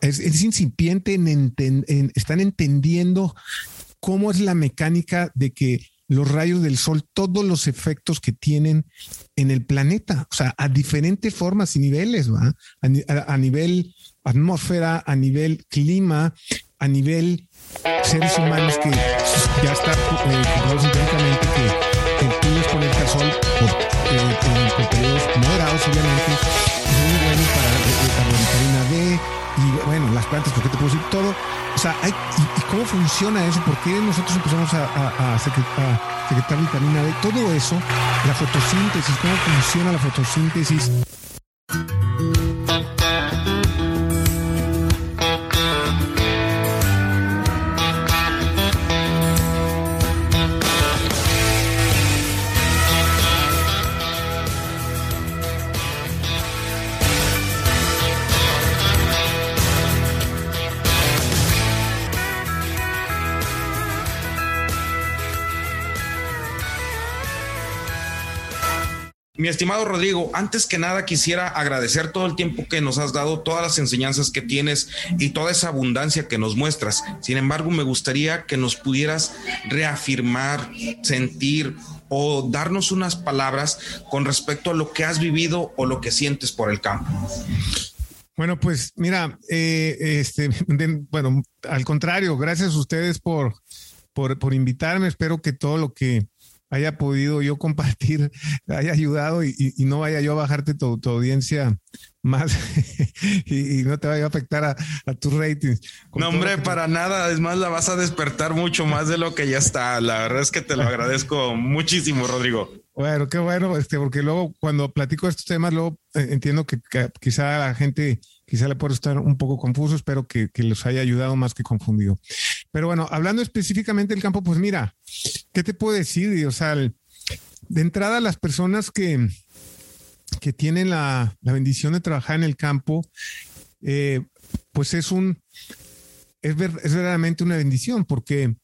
es, incipiente en, están entendiendo cómo es la mecánica de que los rayos del sol, todos los efectos que tienen en el planeta, o sea, a diferentes formas y niveles, ¿va? A, nivel atmósfera, a nivel clima, a nivel seres humanos que ya está eh, científicamente que, tú exponerte al sol por, eh, periodos moderados, obviamente, bueno, las plantas, porque te puedo decir todo o sea, y, cómo funciona eso? ¿Por qué nosotros empezamos a, secretar vitamina D? Todo eso, la fotosíntesis, cómo funciona la fotosíntesis. Mi estimado Rodrigo, antes que nada quisiera agradecer todo el tiempo que nos has dado, todas las enseñanzas que tienes y toda esa abundancia que nos muestras. Sin embargo, me gustaría que nos pudieras reafirmar, sentir o darnos unas palabras con respecto a lo que has vivido o lo que sientes por el campo. Bueno, pues mira, eh, este, bueno, al contrario, gracias a ustedes por, por, por invitarme. Espero que todo lo que haya podido yo compartir, haya ayudado y, no vaya yo a bajarte tu, audiencia más y, no te vaya a afectar a, tus ratings. No, hombre, para nada. Es más, la vas a despertar mucho más de lo que ya está. La verdad es que te lo agradezco muchísimo, Rodrigo. Bueno, qué bueno, este, porque luego cuando platico estos temas, luego eh, entiendo que, quizá la gente quizá le puede estar un poco confuso. Espero que, que los haya ayudado más que confundido. Pero bueno, hablando específicamente del campo, pues mira, ¿qué te puedo decir? O sea, de entrada, las personas que, que tienen la, bendición de trabajar en el campo, eh, pues es un, es, es, verdaderamente una bendición porque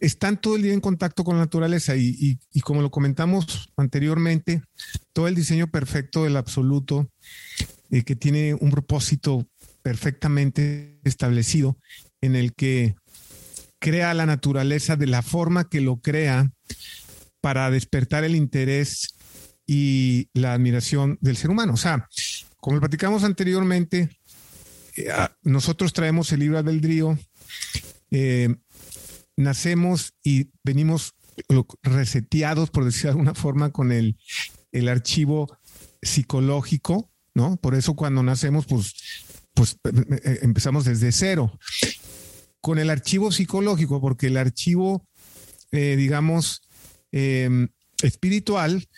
están todo el día en contacto con la naturaleza y, como lo comentamos anteriormente, todo el diseño perfecto del absoluto, eh, que tiene un propósito perfectamente establecido en el que crea la naturaleza de la forma que lo crea para despertar el interés y la admiración del ser humano. O sea, como platicamos anteriormente, eh, nosotros traemos el libro albedrío, eh, nacemos y venimos reseteados, por decir de alguna forma, con el, el archivo psicológico, ¿no? Por eso cuando nacemos, pues, pues eh, empezamos desde cero con el archivo psicológico, porque el archivo, eh, digamos, em, espiritual,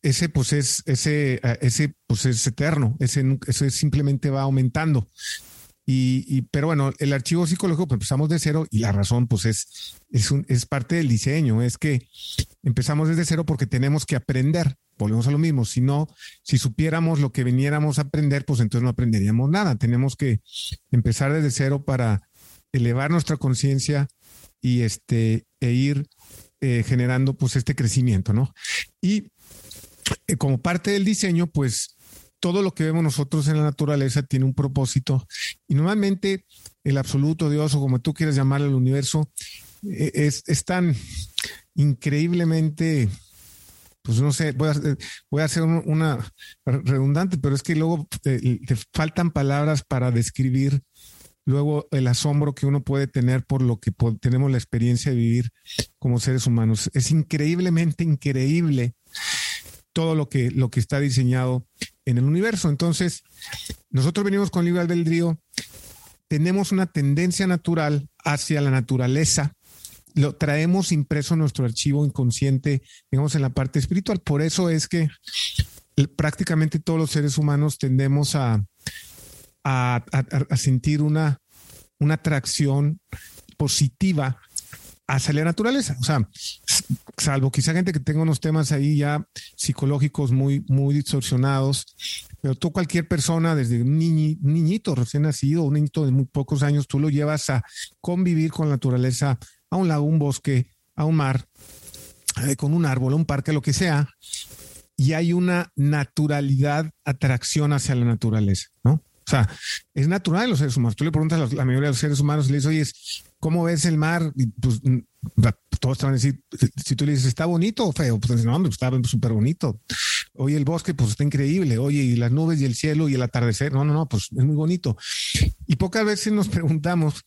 ese pues es, ese, ese pues es eterno, ese, ese simplemente va aumentando. Y, pero bueno, el archivo psicológico, pues empezamos de cero y la razón, pues es, es, un, es parte del diseño, es que empezamos desde cero porque tenemos que aprender. Volvemos a lo mismo. Si no, si supiéramos lo que viniéramos a aprender, pues entonces no aprenderíamos nada. Tenemos que empezar desde cero para elevar nuestra conciencia y este, e ir eh, generando pues este crecimiento, ¿no? Y eh, como parte del diseño, pues todo lo que vemos nosotros en la naturaleza tiene un propósito y normalmente el absoluto Dios o como tú quieras llamarlo el universo eh, es, es, tan increíblemente pues no sé, voy a, hacer una redundante, pero es que luego te faltan palabras para describir luego el asombro que uno puede tener por lo que tenemos la experiencia de vivir como seres humanos. Es increíblemente increíble todo lo que, lo que está diseñado en el universo. Entonces, nosotros venimos con libre albedrío, tenemos una tendencia natural hacia la naturaleza, lo traemos impreso en nuestro archivo inconsciente, digamos, en la parte espiritual. Por eso es que prácticamente todos los seres humanos tendemos a, a, sentir una, una atracción positiva hacia la naturaleza. O sea, salvo quizá gente que tenga unos temas ahí ya psicológicos muy, muy distorsionados, pero tú cualquier persona, desde un, niñito recién nacido, un niñito de muy pocos años, tú lo llevas a convivir con la naturaleza, a un lago, un bosque, a un mar, eh, con un árbol, un parque, lo que sea, y hay una naturalidad, atracción hacia la naturaleza, ¿no? O sea, es natural los seres humanos. Tú le preguntas a la mayoría de los seres humanos y le dices, oye, ¿cómo ves el mar? Y pues todos te van a decir, si tú le dices, ¿está bonito o feo? Pues no, hombre, está súper bonito. Oye, el bosque, pues está increíble. Oye, y las nubes y el cielo y el atardecer. No, no, no, pues es muy bonito. Y pocas veces nos preguntamos,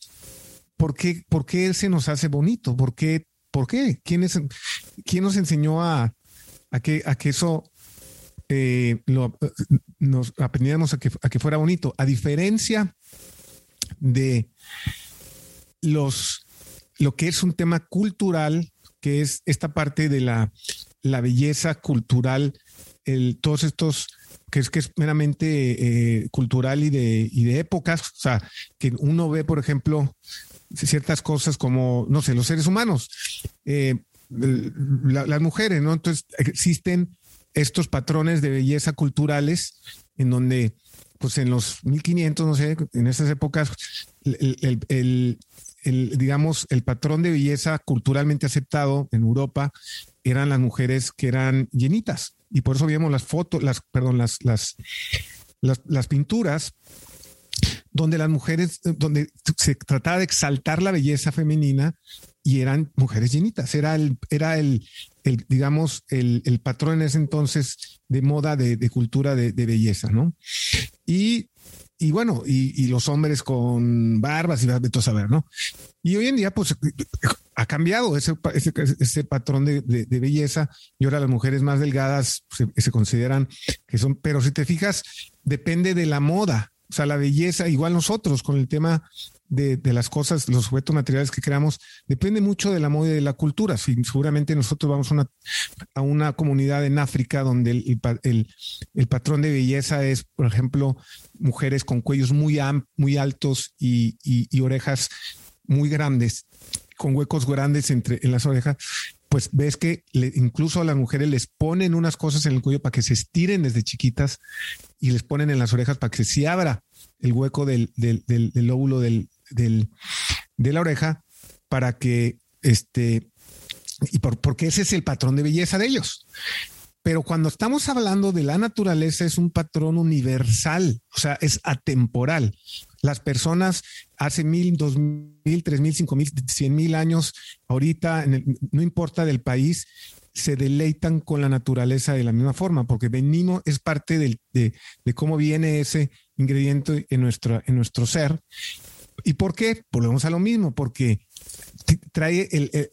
¿por qué, por qué se nos hace bonito? ¿Por qué? ¿Por qué? ¿Quién, es, quién nos enseñó a, que, a que eso eh, lo, nos aprendiéramos a que, a que fuera bonito? A diferencia de los lo que es un tema cultural, que es esta parte de la, la belleza cultural, el, todos estos que es que es meramente eh, cultural y de, y de épocas, o sea, que uno ve, por ejemplo, ciertas cosas como, no sé, los seres humanos, eh, las mujeres, ¿no? Entonces existen estos patrones de belleza culturales en donde, pues en los 1500, no sé, en esas épocas, el, digamos, el patrón de belleza culturalmente aceptado en Europa eran las mujeres que eran llenitas. Y por eso vemos las fotos, las, perdón, las, las, las, pinturas donde las mujeres, donde se trataba de exaltar la belleza femenina y eran mujeres llenitas. Era el, era el, el digamos, el, el, patrón en ese entonces de moda, de, de cultura de, de, belleza, ¿no? Y y bueno, y, los hombres con barbas y de todo saber, ¿no? Y hoy en día, pues ha cambiado ese, ese, patrón de, belleza y ahora las mujeres más delgadas se, consideran que son, pero si te fijas, depende de la moda, o sea, la belleza, igual nosotros con el tema de, las cosas, los objetos materiales que creamos, depende mucho de la moda y de la cultura. Si, seguramente nosotros vamos a una, comunidad en África donde el, el, patrón de belleza es, por ejemplo, mujeres con cuellos muy, muy altos y, y, orejas muy grandes, con huecos grandes entre, en las orejas, pues ves que incluso a las mujeres les ponen unas cosas en el cuello para que se estiren desde chiquitas y les ponen en las orejas para que se abra el hueco del, del, del, del lóbulo del, de la oreja para que este, y por, porque ese es el patrón de belleza de ellos. Pero cuando estamos hablando de la naturaleza es un patrón universal, o sea, es atemporal. Las personas hace mil, dos mil, tres mil, cinco mil, cien mil años, ahorita, no importa del país, se deleitan con la naturaleza de la misma forma, porque venimos, es parte de, cómo viene ese ingrediente en nuestro, en nuestro ser ¿Y por qué? Volvemos a lo mismo, porque trae el,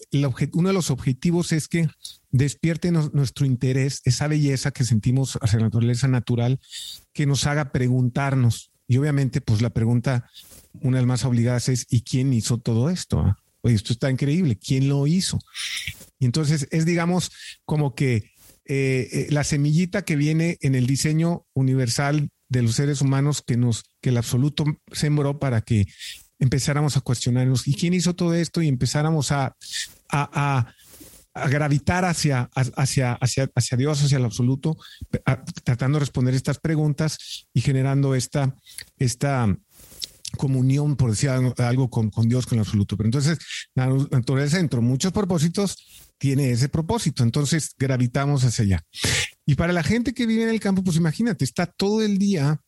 uno de los objetivos es que despierte nuestro interés, esa belleza que sentimos hacia la naturaleza natural, que nos haga preguntarnos. Y obviamente, pues la pregunta, una de las más obligadas es, ¿y quién hizo todo esto? Ah? Oye, esto está increíble, ¿quién lo hizo? Y entonces es, digamos, como que eh, eh, la semillita que viene en el diseño universal de los seres humanos que nos, que el absoluto sembró para que empezáramos a cuestionarnos, ¿y quién hizo todo esto? Y empezáramos a, gravitar hacia, hacia, hacia, hacia Dios, hacia el absoluto, tratando de responder estas preguntas y generando esta, esta comunión, por decir algo, con, con Dios, con el absoluto. Pero entonces, la naturaleza, dentro de muchos propósitos, tiene ese propósito. Entonces, gravitamos hacia allá. Y para la gente que vive en el campo, pues imagínate, está todo el día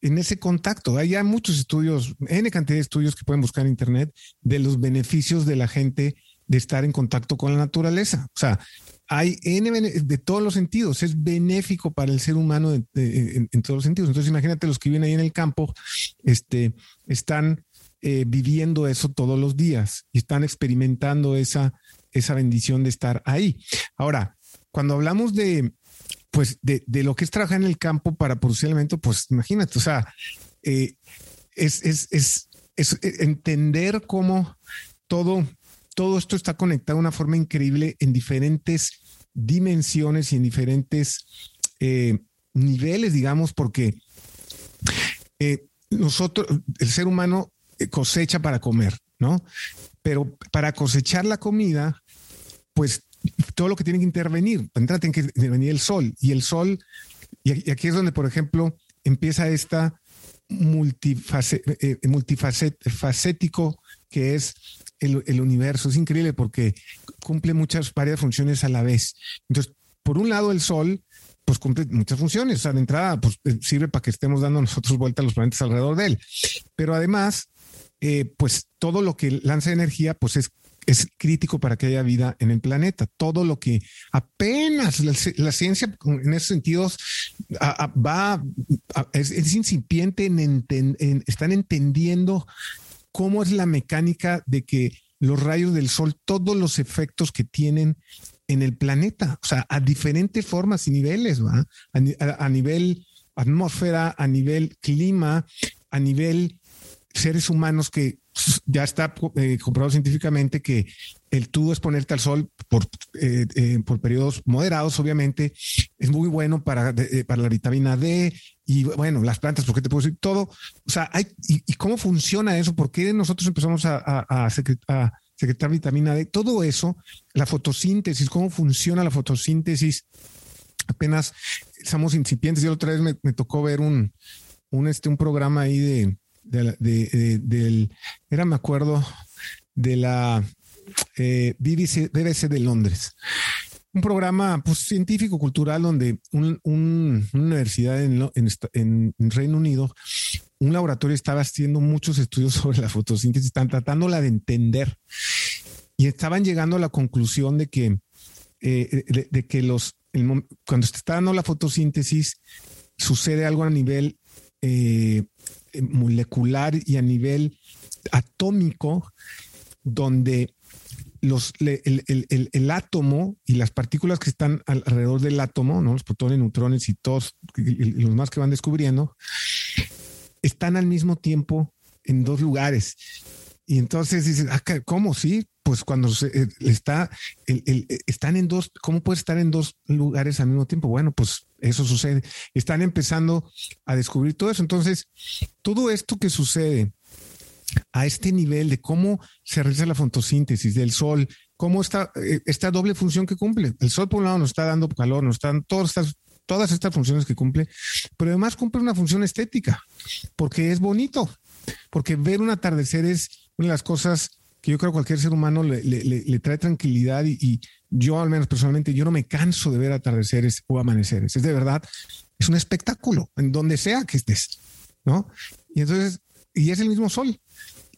en ese contacto. Hay ya muchos estudios, N cantidad de estudios que pueden buscar en Internet de los beneficios de la gente de estar en contacto con la naturaleza. O sea, hay N de todos los sentidos, es benéfico para el ser humano en, todos los sentidos. Entonces, imagínate los que viven ahí en el campo, este, están eh, viviendo eso todos los días y están experimentando esa, esa bendición de estar ahí. Ahora, cuando hablamos de, pues de, de, lo que es trabajar en el campo para producir alimento, pues imagínate, o sea, eh, es, es, es, es, entender cómo todo, todo esto está conectado de una forma increíble en diferentes dimensiones y en diferentes eh, niveles, digamos, porque eh, nosotros, el ser humano cosecha para comer, ¿no? Pero para cosechar la comida, pues todo lo que tiene que intervenir. Para tiene que intervenir el sol y el sol, y aquí es donde, por ejemplo, empieza esta multifacético que es el, el, universo. Es increíble porque cumple muchas varias funciones a la vez. Entonces, por un lado, el sol pues cumple muchas funciones. O sea, de entrada, pues eh, sirve para que estemos dando nosotros vuelta a los planetas alrededor de él. Pero además, eh, pues todo lo que lanza energía, pues es, es crítico para que haya vida en el planeta. Todo lo que apenas la, ciencia en esos sentidos va, es, incipiente en, están entendiendo cómo es la mecánica de que los rayos del sol, todos los efectos que tienen en el planeta, o sea, a diferentes formas y niveles, ¿va? A, nivel atmósfera, a nivel clima, a nivel seres humanos que ya está eh, comprobado científicamente que el tubo es ponerte al sol por, eh, eh, por periodos moderados, obviamente, es muy bueno para, para la vitamina D y bueno, las plantas, porque te puedo decir todo. O sea, hay, y, cómo funciona eso? ¿Por qué nosotros empezamos a, secretar vitamina D, todo eso, la fotosíntesis, cómo funciona la fotosíntesis. Apenas estamos incipientes. Yo otra vez me, tocó ver un, un, este, un programa ahí de, de, del, era, me acuerdo, de la eh, BBC, BBC de Londres un programa pues, científico cultural donde un, una universidad en, en, Reino Unido, un laboratorio estaba haciendo muchos estudios sobre la fotosíntesis, están tratándola de entender. Y estaban llegando a la conclusión de que, eh, de, que los, cuando se está dando la fotosíntesis sucede algo a nivel eh, molecular y a nivel atómico donde los, el, átomo y las partículas que están alrededor del átomo, ¿no? los protones, neutrones y todos los más que van descubriendo, están al mismo tiempo en dos lugares. Y entonces dices, ah, ¿cómo? Sí, pues cuando se, eh, está, están en dos, ¿cómo puede estar en dos lugares al mismo tiempo? Bueno, pues eso sucede. Están empezando a descubrir todo eso. Entonces, todo esto que sucede a este nivel de cómo se realiza la fotosíntesis del sol, cómo está eh, esta doble función que cumple. El sol, por un lado, nos está dando calor, nos están todas estas, todas estas funciones que cumple, pero además cumple una función estética, porque es bonito, porque ver un atardecer es una de las cosas que yo creo que cualquier ser humano le, trae tranquilidad y, y, yo, al menos personalmente, yo no me canso de ver atardeceres o amaneceres. Es de verdad, es un espectáculo en donde sea que estés, ¿no? Y entonces, y es el mismo sol.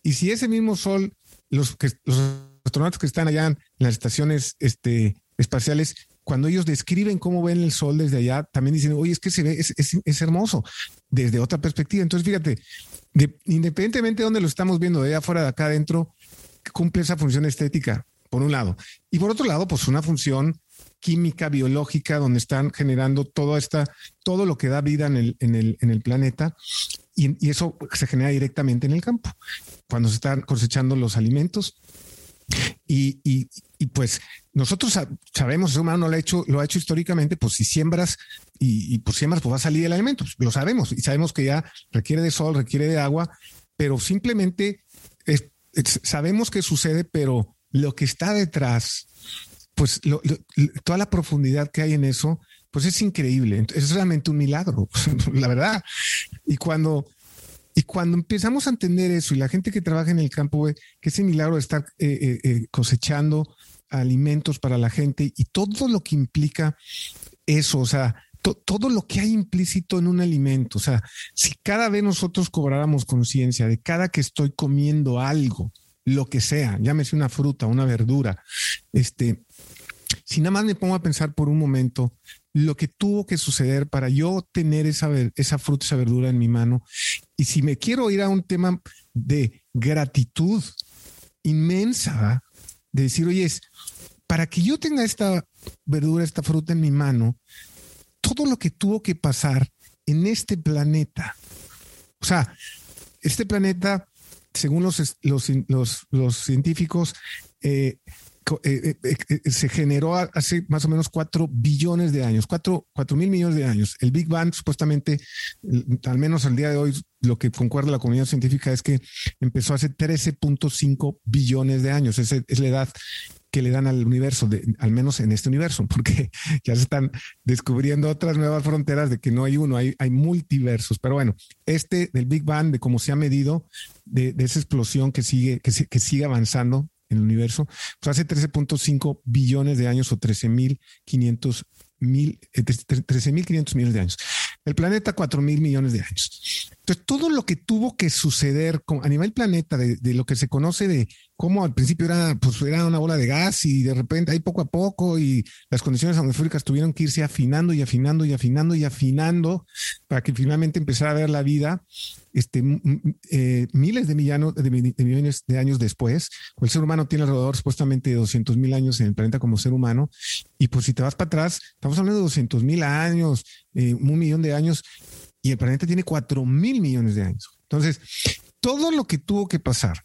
Y si ese mismo sol, los, que, los astronautas que están allá en las estaciones este, espaciales, cuando ellos describen cómo ven el sol desde allá, también dicen, oye, es que se ve, es, es, hermoso desde otra perspectiva. Entonces, fíjate, independientemente de dónde lo estamos viendo, de allá afuera, de acá adentro, cumple esa función estética, por un lado. Y por otro lado, pues una función química, biológica, donde están generando todo esta, todo lo que da vida en el, en el, en el planeta y, eso se genera directamente en el campo, cuando se están cosechando los alimentos. Y, y, y pues nosotros sabemos, el humano lo ha hecho, lo ha hecho históricamente, pues si siembras y, pues siembras, pues va a salir el alimento, pues, lo sabemos y sabemos que ya requiere de sol, requiere de agua, pero simplemente sabemos que sucede, pero lo que está detrás, pues toda la profundidad que hay en eso, pues es increíble. Es realmente un milagro, la verdad. Y cuando, y cuando empezamos a entender eso y la gente que trabaja en el campo que ese milagro de estar eh, eh, eh, cosechando alimentos para la gente y todo lo que implica eso, o sea, todo lo que hay implícito en un alimento, o sea, si cada vez nosotros cobráramos conciencia de cada que estoy comiendo algo, lo que sea, llámese una fruta, una verdura, este, si nada más me pongo a pensar por un momento lo que tuvo que suceder para yo tener esa, esa fruta, esa verdura en mi mano. Y si me quiero ir a un tema de gratitud inmensa, de decir, oye, para que yo tenga esta verdura, esta fruta en mi mano, todo lo que tuvo que pasar en este planeta. O sea, este planeta, según los, los, los, los científicos, eh, eh, eh, eh, se generó hace más o menos cuatro billones de años, cuatro, cuatro mil millones de años. El Big Bang, supuestamente, al menos al día de hoy, lo que concuerda la comunidad científica es que empezó hace 13.5 billones de años. Esa es la edad que le dan al universo, al menos en este universo, porque ya se están descubriendo otras nuevas fronteras de que no hay uno, hay, hay multiversos. Pero bueno, este del Big Bang, de cómo se ha medido, de, esa explosión que sigue, que, que sigue avanzando, el universo, pues hace 13.5 billones de años o 13.500 mil, 13.500 eh, millones de años. El planeta, 4 mil millones de años. Entonces, todo lo que tuvo que suceder a nivel planeta, de, lo que se conoce de cómo al principio era, pues, era una bola de gas y de repente ahí poco a poco y las condiciones atmosféricas tuvieron que irse afinando y afinando y afinando y afinando para que finalmente empezara a ver la vida este, eh, miles de, de, millones de años después. El ser humano tiene alrededor supuestamente de 200 mil años en el planeta como ser humano. Y pues si te vas para atrás, estamos hablando de 200 mil años, eh, un millón de años, y el planeta tiene 4 mil millones de años. Entonces, todo lo que tuvo que pasar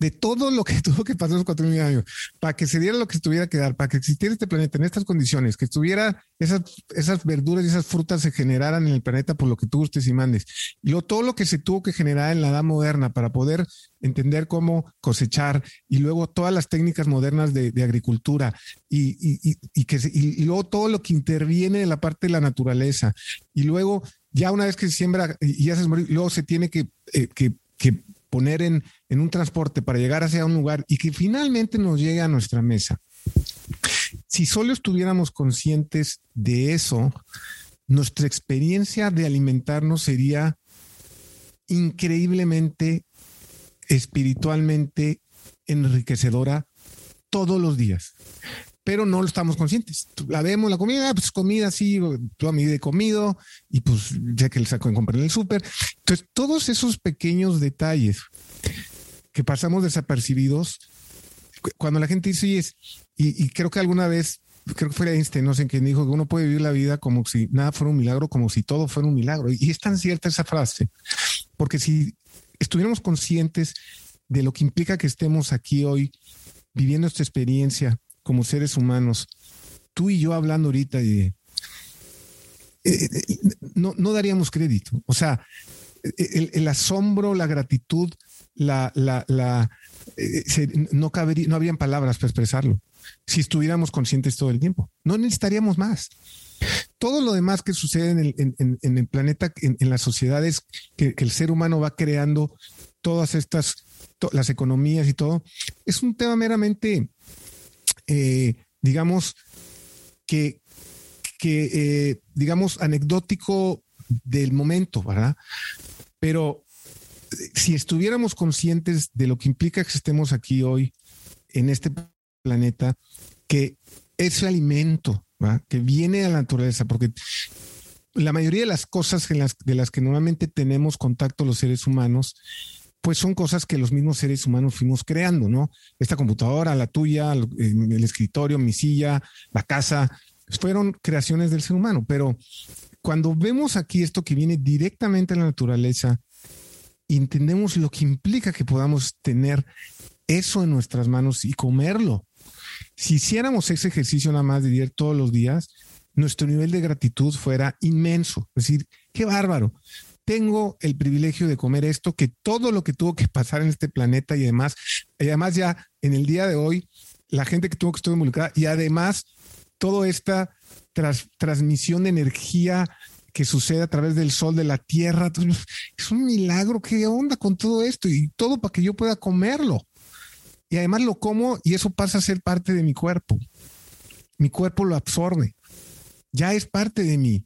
de todo lo que tuvo que pasar los cuatro mil años para que se diera lo que se tuviera que dar, para que existiera este planeta en estas condiciones, que estuviera esas, esas verduras y esas frutas se generaran en el planeta por lo que tú gustes y mandes. Y lo, todo lo que se tuvo que generar en la edad moderna para poder entender cómo cosechar y luego todas las técnicas modernas de, agricultura y, y, y, que y, luego todo lo que interviene en la parte de la naturaleza y luego ya una vez que se siembra y ya se morir, luego se tiene que, eh, que poner en, en un transporte para llegar hacia un lugar y que finalmente nos llegue a nuestra mesa. Si solo estuviéramos conscientes de eso, nuestra experiencia de alimentarnos sería increíblemente espiritualmente enriquecedora todos los días. Pero no lo estamos conscientes. La vemos, la comida, pues comida, sí, toda mi vida he comido y pues ya que le saco en comprar en el súper. Entonces, todos esos pequeños detalles que pasamos desapercibidos, cuando la gente dice, y, y creo que alguna vez creo que fue Einstein, no sé quién dijo que uno puede vivir la vida como si nada fuera un milagro, como si todo fuera un milagro. Y es tan cierta esa frase, porque si estuviéramos conscientes de lo que implica que estemos aquí hoy viviendo esta experiencia como seres humanos, tú y yo hablando ahorita, y, eh, eh, no, no daríamos crédito. O sea, el, asombro, la gratitud, la, la, eh, no, cabería, no habrían palabras para expresarlo si estuviéramos conscientes todo el tiempo. No necesitaríamos más. Todo lo demás que sucede en el, en, el planeta, en, las sociedades que, el ser humano va creando, todas estas, las economías y todo, es un tema meramente, eh, digamos, que, que eh, digamos, anecdótico del momento, ¿verdad? Pero si estuviéramos conscientes de lo que implica que estemos aquí hoy en este planeta, que ese alimento que viene de la naturaleza, porque la mayoría de las cosas de las que normalmente tenemos contacto los seres humanos, pues son cosas que los mismos seres humanos fuimos creando, ¿no? Esta computadora, la tuya, el escritorio, mi silla, la casa, fueron creaciones del ser humano, pero cuando vemos aquí esto que viene directamente de la naturaleza, entendemos lo que implica que podamos tener eso en nuestras manos y comerlo. Si hiciéramos ese ejercicio nada más de diario todos los días, nuestro nivel de gratitud fuera inmenso. Es decir, qué bárbaro. Tengo el privilegio de comer esto, que todo lo que tuvo que pasar en este planeta y además, y además ya en el día de hoy, la gente que tuvo que estar involucrada y además toda esta transmisión de energía que sucede a través del sol, de la tierra. Es un milagro. ¿Qué onda con todo esto? Y todo para que yo pueda comerlo. Y además lo como y eso pasa a ser parte de mi cuerpo. Mi cuerpo lo absorbe. Ya es parte de mí.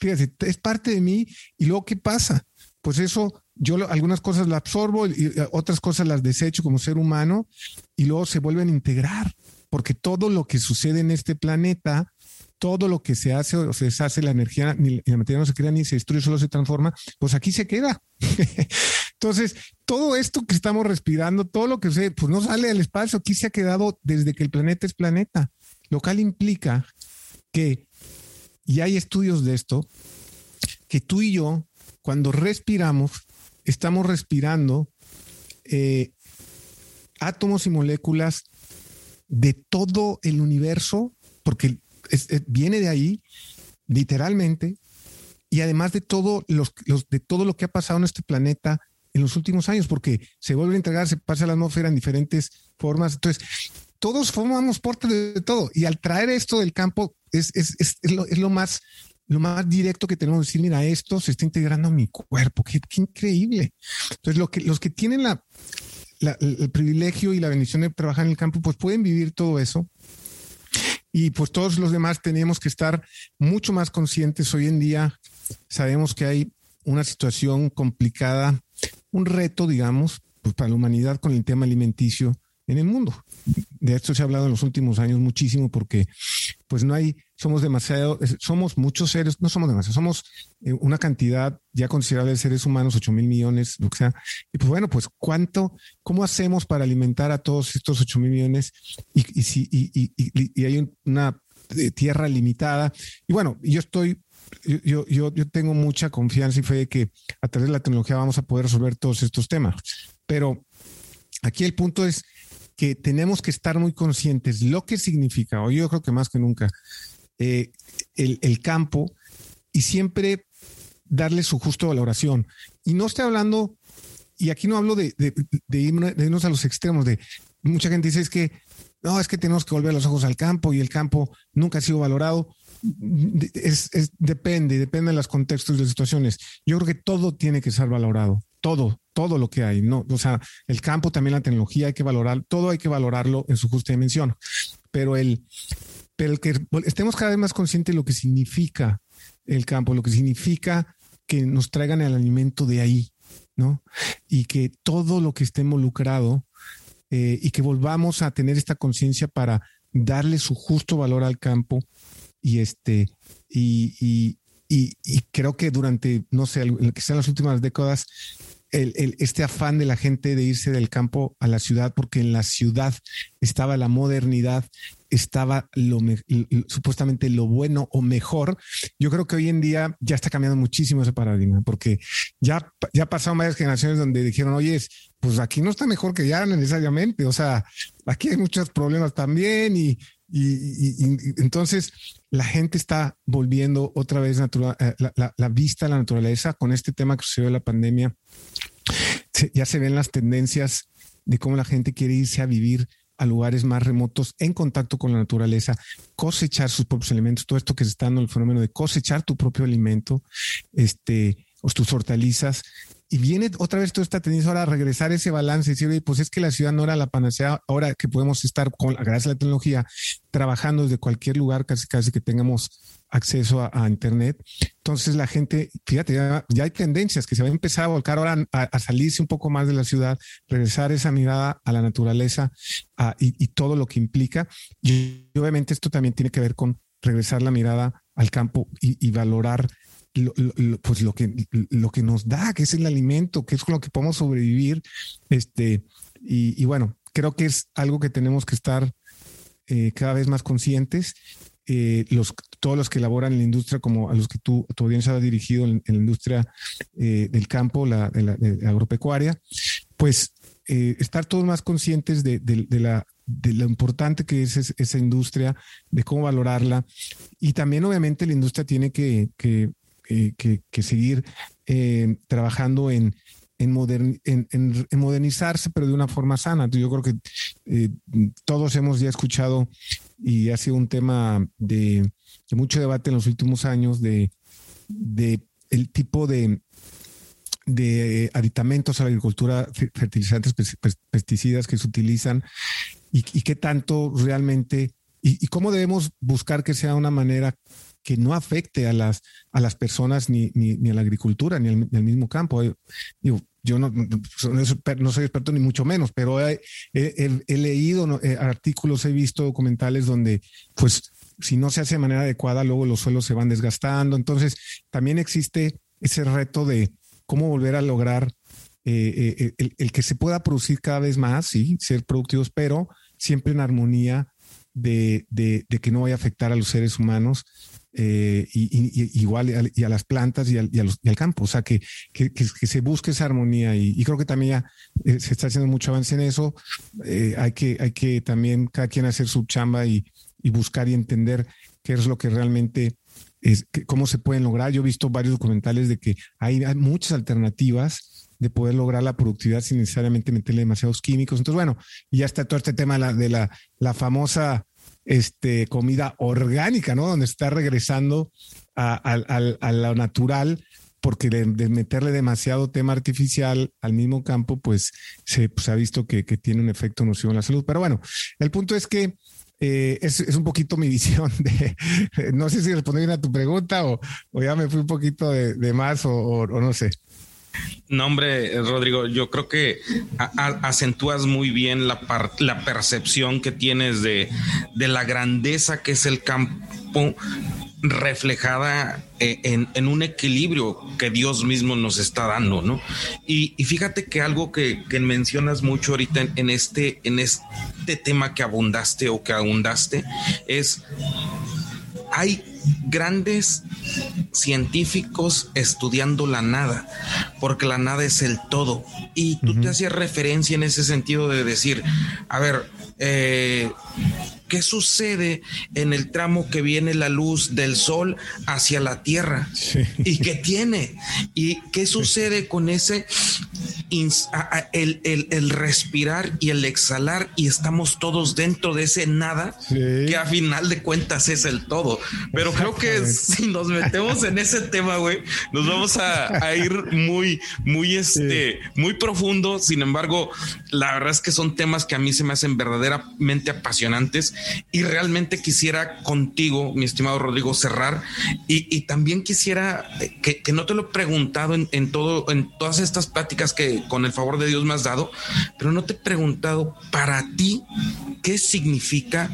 Fíjate, es parte de mí. Y luego, ¿qué pasa? Pues eso, yo algunas cosas las absorbo y otras cosas las desecho como ser humano y luego se vuelven a integrar. Porque todo lo que sucede en este planeta todo lo que se hace o se deshace, la energía ni la materia no se crea ni se destruye, solo se transforma, pues aquí se queda. Entonces, todo esto que estamos respirando, todo lo que se, pues no sale al espacio, aquí se ha quedado desde que el planeta es planeta, lo cual implica que, y hay estudios de esto, que tú y yo, cuando respiramos, estamos respirando eh, átomos y moléculas de todo el universo, porque viene de ahí, literalmente, y además de todo, los, de todo lo que ha pasado en este planeta en los últimos años, porque se vuelve a entregar, se pasa a la atmósfera en diferentes formas. Entonces, todos formamos parte de todo. Y al traer esto del campo, es, es, es, es lo, más, lo más directo que tenemos decir, mira, esto se está integrando a mi cuerpo. Qué, increíble. Entonces, lo que, los que tienen la, el privilegio y la bendición de trabajar en el campo, pues pueden vivir todo eso y pues todos los demás tenemos que estar mucho más conscientes. Hoy en día sabemos que hay una situación complicada, un reto, digamos, pues para la humanidad con el tema alimenticio en el mundo. De esto se ha hablado en los últimos años muchísimo porque pues no hay, somos demasiado, somos muchos seres, no somos demasiados, somos eh, una cantidad ya considerable de seres humanos, 8 mil millones, lo que sea. Y pues bueno, pues cuánto, cómo hacemos para alimentar a todos estos 8 mil millones y, si, y, y hay una eh, tierra limitada. Y bueno, yo estoy yo, yo, yo, tengo mucha confianza y fe de que a través de la tecnología vamos a poder resolver todos estos temas. Pero aquí el punto es que tenemos que estar muy conscientes lo que significa, o yo creo que más que nunca, eh, el, campo y siempre darle su justo valoración. Y no estoy hablando, y aquí no hablo de, irnos a los extremos, de mucha gente dice es que no, es que tenemos que volver los ojos al campo y el campo nunca ha sido valorado. Es, depende, depende de los contextos y las situaciones. Yo creo que todo tiene que ser valorado, todo, todo lo que hay, ¿no? O sea, el campo, también la tecnología, hay que valorar, todo hay que valorarlo en su justa dimensión. Pero el, pero el que estemos cada vez más conscientes de lo que significa el campo, lo que significa que nos traigan el alimento de ahí, ¿no? Y que todo lo que esté involucrado eh, y que volvamos a tener esta conciencia para darle su justo valor al campo y este y, y, y, creo que durante no sé que sean las últimas décadas el, este afán de la gente de irse del campo a la ciudad, porque en la ciudad estaba la modernidad, estaba lo supuestamente lo bueno o mejor. Yo creo que hoy en día ya está cambiando muchísimo ese paradigma, porque ya, ya pasaron varias generaciones donde dijeron, oye, pues aquí no está mejor que ya necesariamente, o sea, aquí hay muchos problemas también y, y, entonces la gente está volviendo otra vez natural, eh, la, la, vista a la naturaleza con este tema que sucedió de la pandemia. ya se ven las tendencias de cómo la gente quiere irse a vivir a lugares más remotos en contacto con la naturaleza, cosechar sus propios alimentos, todo esto que se está dando el fenómeno de cosechar tu propio alimento, este, o tus hortalizas, y viene otra vez toda esta tendencia ahora a regresar ese balance y decir, pues es que la ciudad no era la panacea, ahora que podemos estar con, gracias a la tecnología, trabajando desde cualquier lugar, casi casi que tengamos acceso a, Internet. Entonces la gente, fíjate, ya, hay tendencias que se va a empezar a volcar ahora a, salirse un poco más de la ciudad, regresar esa mirada a la naturaleza y, todo lo que implica. Y, obviamente esto también tiene que ver con regresar la mirada al campo y valorar lo, pues lo que, lo que nos da, que es el alimento, que es con lo que podemos sobrevivir. Este, y, bueno, creo que es algo que tenemos que estar eh, cada vez más conscientes. Eh, los, todos los que elaboran en la industria, como a los que tú, tu audiencia ha dirigido en, la industria eh, del campo, la, de la, agropecuaria, pues estar todos más conscientes de, la, de lo importante que es esa industria, de cómo valorarla. Y también obviamente la industria tiene que, que, eh, que, seguir eh, trabajando en, en, modernizarse, pero de una forma sana. Yo creo que eh, todos hemos ya escuchado y ha sido un tema de, mucho debate en los últimos años de, de el tipo de, de aditamentos a la agricultura, fertilizantes, pesticidas que se utilizan y, qué tanto realmente y, y, cómo debemos buscar que sea una manera que no afecte a las, a las personas ni, ni, a la agricultura ni al, mismo campo. yo no, no, soy experto ni mucho menos, pero he, leído eh, artículos, he visto documentales donde, pues, si no se hace de manera adecuada, luego los suelos se van desgastando. Entonces, también existe ese reto de cómo volver a lograr eh, eh, el, que se pueda producir cada vez más, sí, ser productivos, pero siempre en armonía de, de, que no vaya a afectar a los seres humanos eh, y, igual y a, las plantas y al, al, campo. O sea, que, que, que, se busque esa armonía y, creo que también ya eh, se está haciendo mucho avance en eso. Eh, hay, que, hay que también cada quien hacer su chamba y, buscar y entender qué es lo que realmente es, cómo se pueden lograr. Yo he visto varios documentales de que hay, hay muchas alternativas de poder lograr la productividad sin necesariamente meterle demasiados químicos. Entonces, bueno, y ya está todo este tema de la, de la, la famosa este, comida orgánica, ¿no? Donde está regresando a, lo natural, porque de, meterle demasiado tema artificial al mismo campo, pues se, pues, ha visto que, tiene un efecto nocivo en la salud. Pero bueno, el punto es que eh, es, un poquito mi visión no sé si respondí bien a tu pregunta o, ya me fui un poquito de, más o, no sé. No, hombre, Rodrigo, yo creo que acentúas muy bien la, percepción que tienes de, de la grandeza que es el campo reflejada eh, en, un equilibrio que Dios mismo nos está dando, ¿no? Y, fíjate que algo que, mencionas mucho ahorita en, este, en este tema que abundaste o que abundaste es, hay grandes científicos estudiando la nada, porque la nada es el todo. Y tú te hacías referencia en ese sentido de decir, a ver, eh, ¿Qué sucede en el tramo que viene la luz del sol hacia la tierra? ¿Y qué tiene? ¿Y qué sucede con ese el, respirar y el exhalar y estamos todos dentro de ese nada que a final de cuentas es el todo? Pero creo que si nos metemos en ese tema, güey, nos vamos a, ir muy, muy, este, muy profundo. Sin embargo, la verdad es que son temas que a mí se me hacen verdaderamente apasionantes y realmente quisiera contigo, mi estimado Rodrigo, cerrar y, también quisiera que, no te lo he preguntado en, todo, en todas estas pláticas que con el favor de Dios me has dado, pero no te he preguntado para ti qué significa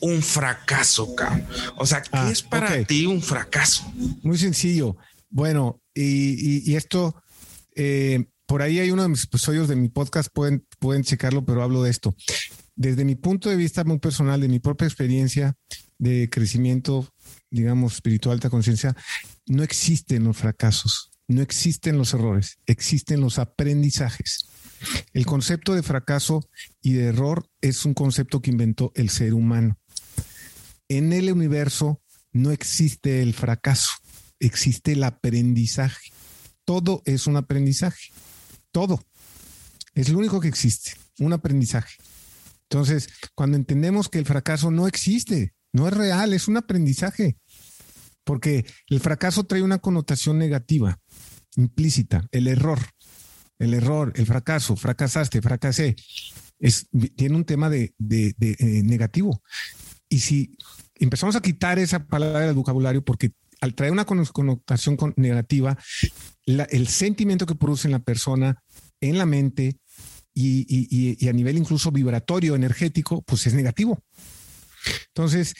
un fracaso, cabrón. O sea, ¿qué ah, es para ti un fracaso? Muy sencillo. Bueno, y, esto, eh, por ahí hay uno de mis episodios de mi podcast, pueden, pueden checarlo, pero hablo de esto desde mi punto de vista muy personal, de mi propia experiencia de crecimiento, digamos, espiritual, alta conciencia, no existen los fracasos, no existen los errores, existen los aprendizajes. El concepto de fracaso y de error es un concepto que inventó el ser humano. En el universo no existe el fracaso, existe el aprendizaje. Todo es un aprendizaje. Todo. Es lo único que existe, un aprendizaje. Entonces, cuando entendemos que el fracaso no existe, no es real, es un aprendizaje, porque el fracaso trae una connotación negativa, implícita, el error, el error, el fracaso, fracasaste, fracasé, tiene un tema de, eh, negativo. Y si empezamos a quitar esa palabra del vocabulario, porque al traer una connotación negativa, el sentimiento que produce en la persona, en la mente, y, a nivel incluso vibratorio, energético, pues es negativo. Entonces,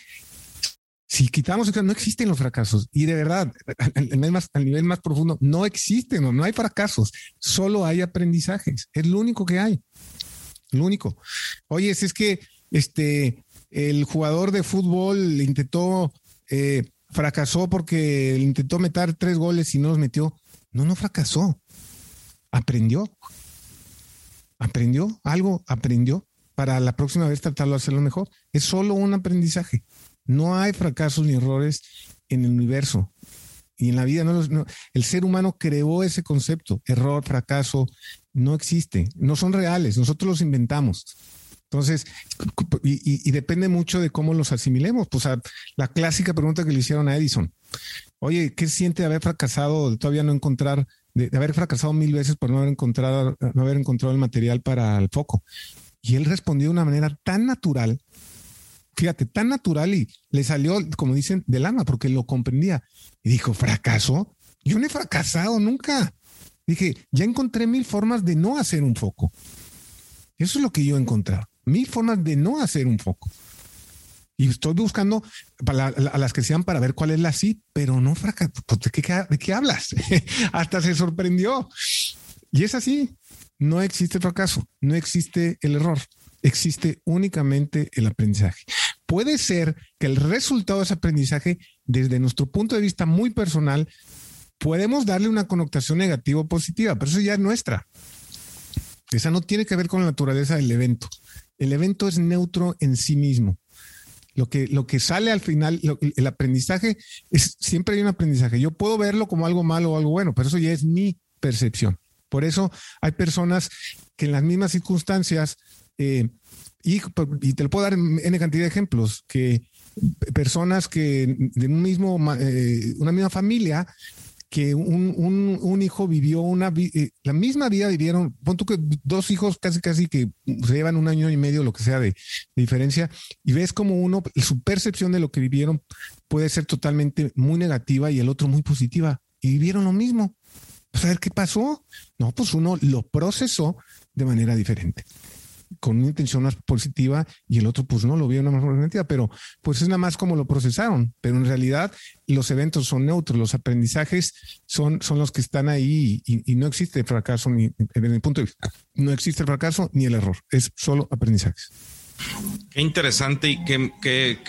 si quitamos, no existen los fracasos y de verdad, al, nivel más, profundo, no existen, no, no hay fracasos, solo hay aprendizajes, es lo único que hay, lo único. Oye, es, que este, el jugador de fútbol intentó, eh, fracasó porque intentó meter tres goles y no los metió. No, no fracasó, aprendió aprendió algo, aprendió para la próxima vez tratarlo de hacerlo mejor. Es solo un aprendizaje. No hay fracasos ni errores en el universo. Y en la vida, el ser humano creó ese concepto, error, fracaso, no existe, no son reales, nosotros los inventamos. Entonces, y, depende mucho de cómo los asimilemos. Pues la clásica pregunta que le hicieron a Edison. Oye, ¿qué siente haber fracasado, de todavía no encontrar de, haber fracasado mil veces por no no haber encontrado el material para el foco. Y él respondió de una manera tan natural, fíjate, tan natural y le salió, como dicen, del alma, porque lo comprendía. Y dijo, ¿fracaso? Yo no he fracasado nunca. Dije, ya encontré mil formas de no hacer un foco. Eso es lo que yo he encontrado. Mil formas de no hacer un foco. Y estoy buscando a las que sean para ver cuál es la sí, pero no fracaso. Pues, ¿De qué, ¿De qué hablas? Hasta se sorprendió. Y es así. No existe fracaso, no existe el error, existe únicamente el aprendizaje. Puede ser que el resultado de ese aprendizaje, desde nuestro punto de vista muy personal, podemos darle una connotación negativa o positiva, pero eso ya es nuestra. Esa no tiene que ver con la naturaleza del evento. El evento es neutro en sí mismo. Lo que, lo que sale al final, el aprendizaje, es siempre hay un aprendizaje. Yo puedo verlo como algo malo o algo bueno, pero eso ya es mi percepción. Por eso hay personas que en las mismas circunstancias, eh, y, te lo puedo dar en cantidad de ejemplos, que personas que de un mismo, eh, una misma familia que un, hijo vivió una eh, la misma vida vivieron, pon tú que dos hijos casi casi que se llevan un año y medio, lo que sea de, diferencia, y ves como uno, su percepción de lo que vivieron puede ser totalmente muy negativa y el otro muy positiva, y vivieron lo mismo. Pues a ver qué pasó. No, pues uno lo procesó de manera diferente con una intención más positiva y el otro pues no lo vio una más negativa, pero pues es nada más como lo procesaron, pero en realidad los eventos son neutros, los aprendizajes son, son los que están ahí y, no existe el fracaso ni en mi punto de vista, no existe el fracaso ni el error, es solo aprendizajes. Qué interesante y qué, qué,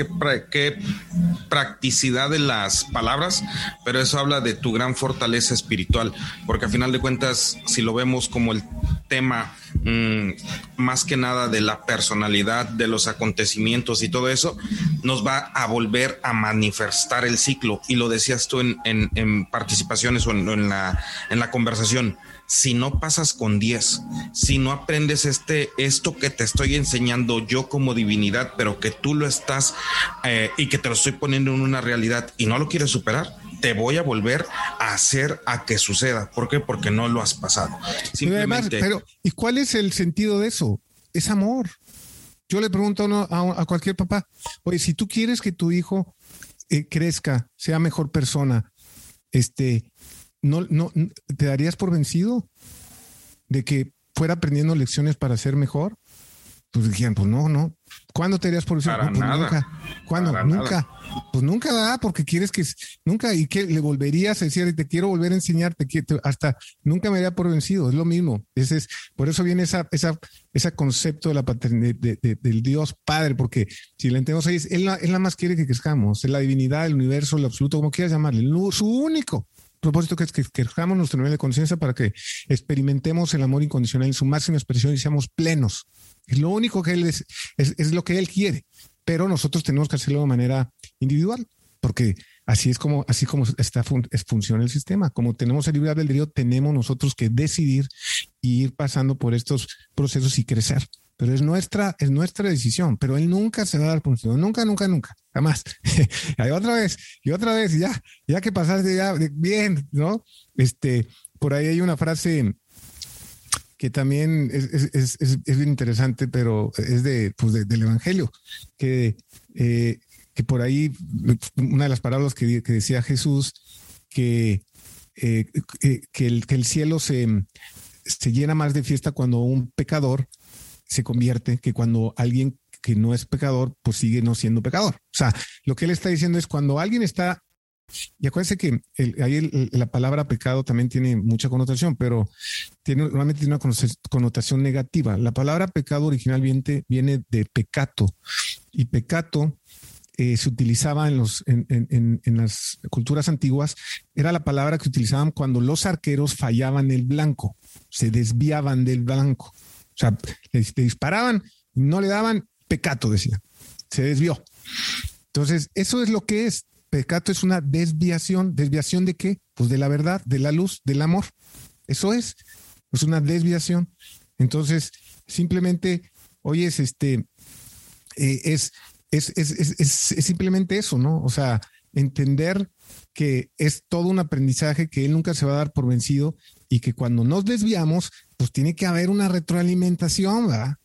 qué, practicidad de las palabras, pero eso habla de tu gran fortaleza espiritual, porque a final de cuentas, si lo vemos como el tema mm, más que nada de la personalidad, de los acontecimientos y todo eso, nos va a volver a manifestar el ciclo. Y lo decías tú en, en, participaciones o en, la, en la conversación si no pasas con 10, si no aprendes este, esto que te estoy enseñando yo como divinidad, pero que tú lo estás eh, y que te lo estoy poniendo en una realidad y no lo quieres superar, te voy a volver a hacer a que suceda. ¿Por qué? Porque no lo has pasado. Simplemente. Pero, ¿y cuál es el sentido de eso? Es amor. Yo le pregunto a, cualquier papá, oye, si tú quieres que tu hijo eh, crezca, sea mejor persona, este, no, no, te darías por vencido de que fuera aprendiendo lecciones para ser mejor. Pues dijeron, pues no, no. ¿Cuándo te darías por vencido? Para pues nada. Nunca. ¿Cuándo? nunca. Pues nunca da, porque quieres que nunca y que le volverías a decir, te quiero volver a enseñarte, hasta nunca me daría por vencido. Es lo mismo. Ese es, por eso viene esa, esa, ese concepto de la paternidad del Dios Padre, porque si le entendemos ahí, él, él nada más quiere que crezcamos. Es la divinidad, el universo, el absoluto, como quieras llamarle, su único propósito que es que quejamos nuestro nivel de conciencia para que experimentemos el amor incondicional en su máxima expresión y seamos plenos. Es lo único que él es, es, lo que él quiere, pero nosotros tenemos que hacerlo de manera individual, porque así es como, así como está es, funciona el sistema. Como tenemos el libre albedrío, tenemos nosotros que decidir y ir pasando por estos procesos y crecer pero es nuestra, es nuestra decisión, pero él nunca se va a dar por nunca, nunca, nunca, jamás. y otra vez, y otra vez, ya, ya que pasaste ya, bien, ¿no? Este, por ahí hay una frase que también es, bien interesante, pero es de, pues del Evangelio, que, eh, que por ahí, una de las palabras que, decía Jesús, que, eh, que, el, que el cielo se, se llena más de fiesta cuando un pecador se convierte que cuando alguien que no es pecador, pues sigue no siendo pecador. O sea, lo que él está diciendo es cuando alguien está, y acuérdense que ahí la palabra pecado también tiene mucha connotación, pero tiene, normalmente tiene una connotación negativa. La palabra pecado originalmente viene de pecato y pecato eh, se utilizaba en, los, en, en, en, las culturas antiguas, era la palabra que utilizaban cuando los arqueros fallaban el blanco, se desviaban del blanco. O sea, le, disparaban, no le daban, pecato, decía. Se desvió. Entonces, eso es lo que es. Pecato es una desviación. ¿Desviación de qué? Pues de la verdad, de la luz, del amor. Eso es. Es una desviación. Entonces, simplemente, oye, es este, eh, es, es, es, es, simplemente eso, ¿no? O sea, entender que es todo un aprendizaje que él nunca se va a dar por vencido y que cuando nos desviamos, pues tiene que haber una retroalimentación, ¿verdad?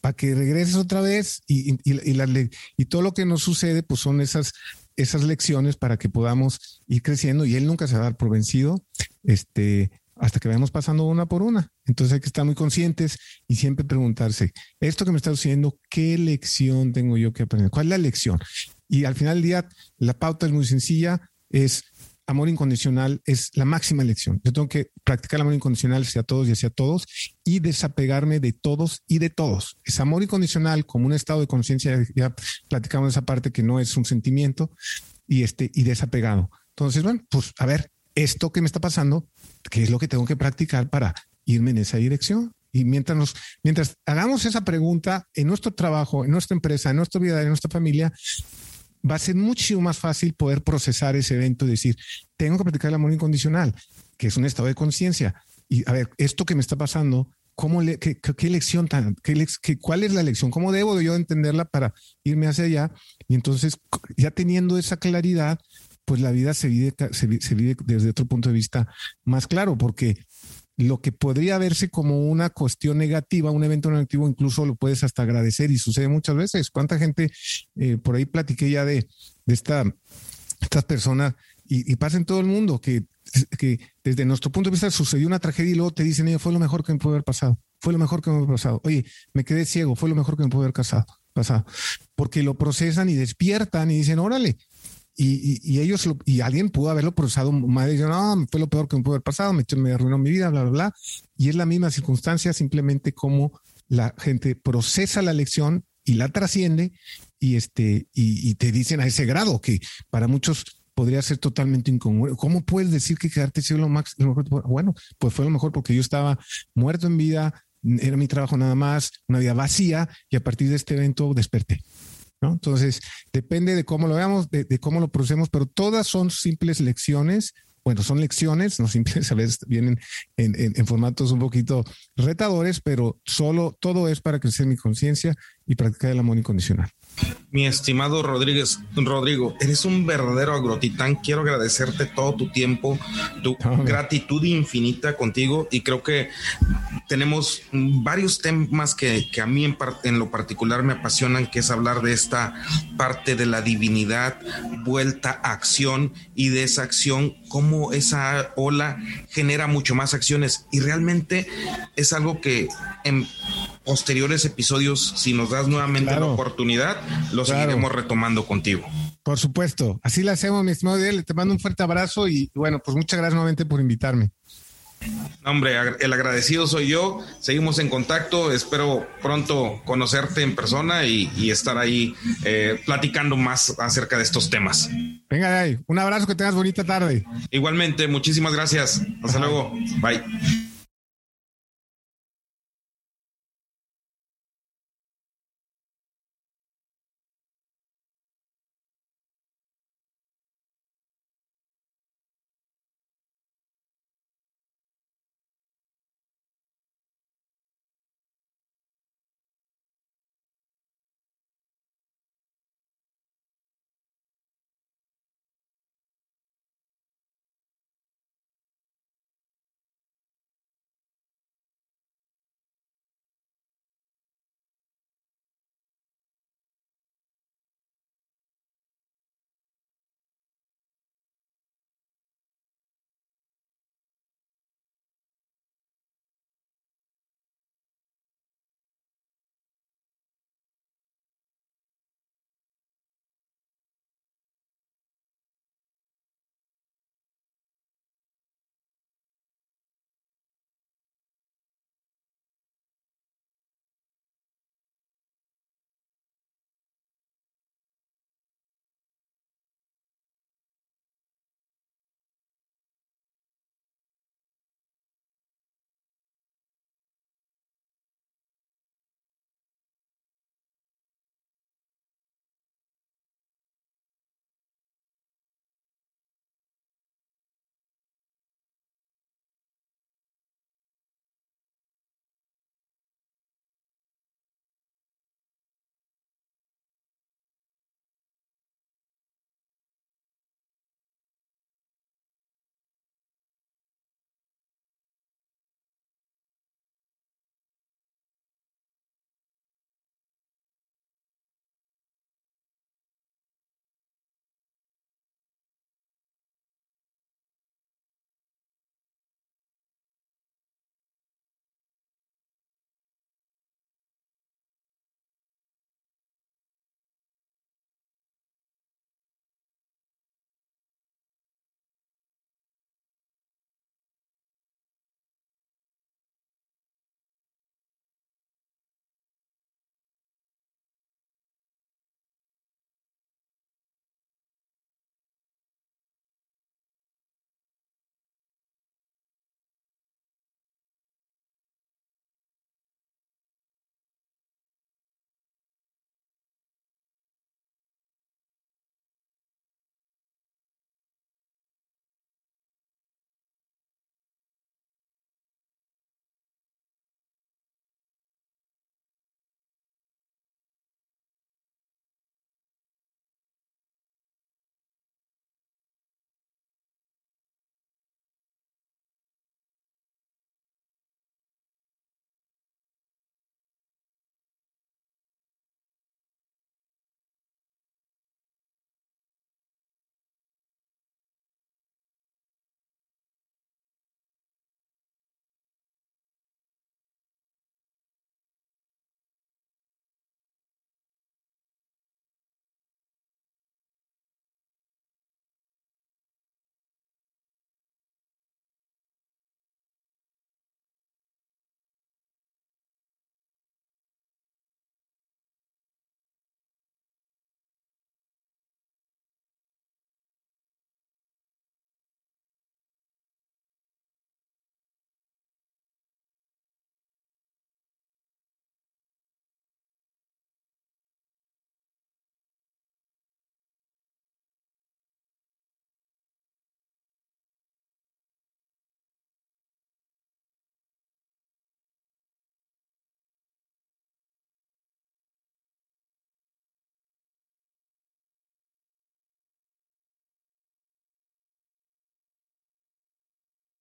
Para que regreses otra vez y, y, y, y, todo lo que nos sucede, pues son esas, esas lecciones para que podamos ir creciendo y él nunca se va a dar por vencido, este, hasta que vayamos pasando una por una. Entonces hay que estar muy conscientes y siempre preguntarse, esto que me está sucediendo, ¿qué lección tengo yo que aprender? ¿Cuál es la lección? Y al final del día, la pauta es muy sencilla, es amor incondicional es la máxima lección. Yo tengo que practicar el amor incondicional hacia todos y hacia todos y desapegarme de todos y de todos. Es amor incondicional como un estado de conciencia, ya platicamos esa parte que no es un sentimiento y este y desapegado. Entonces, bueno, pues a ver, esto que me está pasando, ¿qué es lo que tengo que practicar para irme en esa dirección? Y mientras nos, mientras hagamos esa pregunta en nuestro trabajo, en nuestra empresa, en nuestra vida, en nuestra familia, va a ser mucho más fácil poder procesar ese evento y decir, tengo que practicar el amor incondicional, que es un estado de conciencia. Y a ver, esto que me está pasando, ¿cómo le, qué, qué, lección tan, qué, qué, cuál es la lección? ¿Cómo debo yo entenderla para irme hacia allá? Y entonces, ya teniendo esa claridad, pues la vida se vive, se, vive desde otro punto de vista más claro, porque lo que podría verse como una cuestión negativa, un evento negativo, incluso lo puedes hasta agradecer y sucede muchas veces. ¿Cuánta gente, eh, por ahí platiqué ya de, esta, estas personas y, pasa en todo el mundo que, desde nuestro punto de vista sucedió una tragedia y luego te dicen, fue lo mejor que me pudo haber pasado, fue lo mejor que me pudo pasado. Oye, me quedé ciego, fue lo mejor que me pudo haber pasado. pasado. Porque lo procesan y despiertan y dicen, órale, y, ellos y alguien pudo haberlo procesado mal y no, fue lo peor que me pudo haber pasado, me, arruinó mi vida, bla, bla, bla. Y es la misma circunstancia, simplemente como la gente procesa la lección y la trasciende y este y, te dicen a ese grado que para muchos podría ser totalmente incongruente. ¿Cómo puedes decir que quedarte ciego lo más Bueno, pues fue lo mejor porque yo estaba muerto en vida, era mi trabajo nada más, una vida vacía y a partir de este evento desperté. Entonces, depende de cómo lo veamos, de, cómo lo procesemos, pero todas son simples lecciones. Bueno, son lecciones, no simples, a veces vienen en, formatos un poquito retadores, pero solo todo es para crecer mi conciencia y practicar el amor incondicional. Mi estimado Rodríguez, Rodrigo, eres un verdadero agrotitán. Quiero agradecerte todo tu tiempo, tu gratitud infinita contigo y creo que tenemos varios temas que, a mí en, en, lo particular me apasionan, que es hablar de esta parte de la divinidad, vuelta a acción y de esa acción, cómo esa ola genera mucho más acciones y realmente es algo que en posteriores episodios, si nos das nuevamente la oportunidad, lo seguiremos retomando contigo. Por supuesto, así lo hacemos, mi estimado Diel. Te mando un fuerte abrazo y bueno, pues muchas gracias nuevamente por invitarme. Hombre, el agradecido soy yo. Seguimos en contacto. Espero pronto conocerte en persona y, estar ahí eh, platicando más acerca de estos temas. Venga de ahí. Un abrazo, que tengas bonita tarde. Igualmente, muchísimas gracias. Hasta luego. Bye.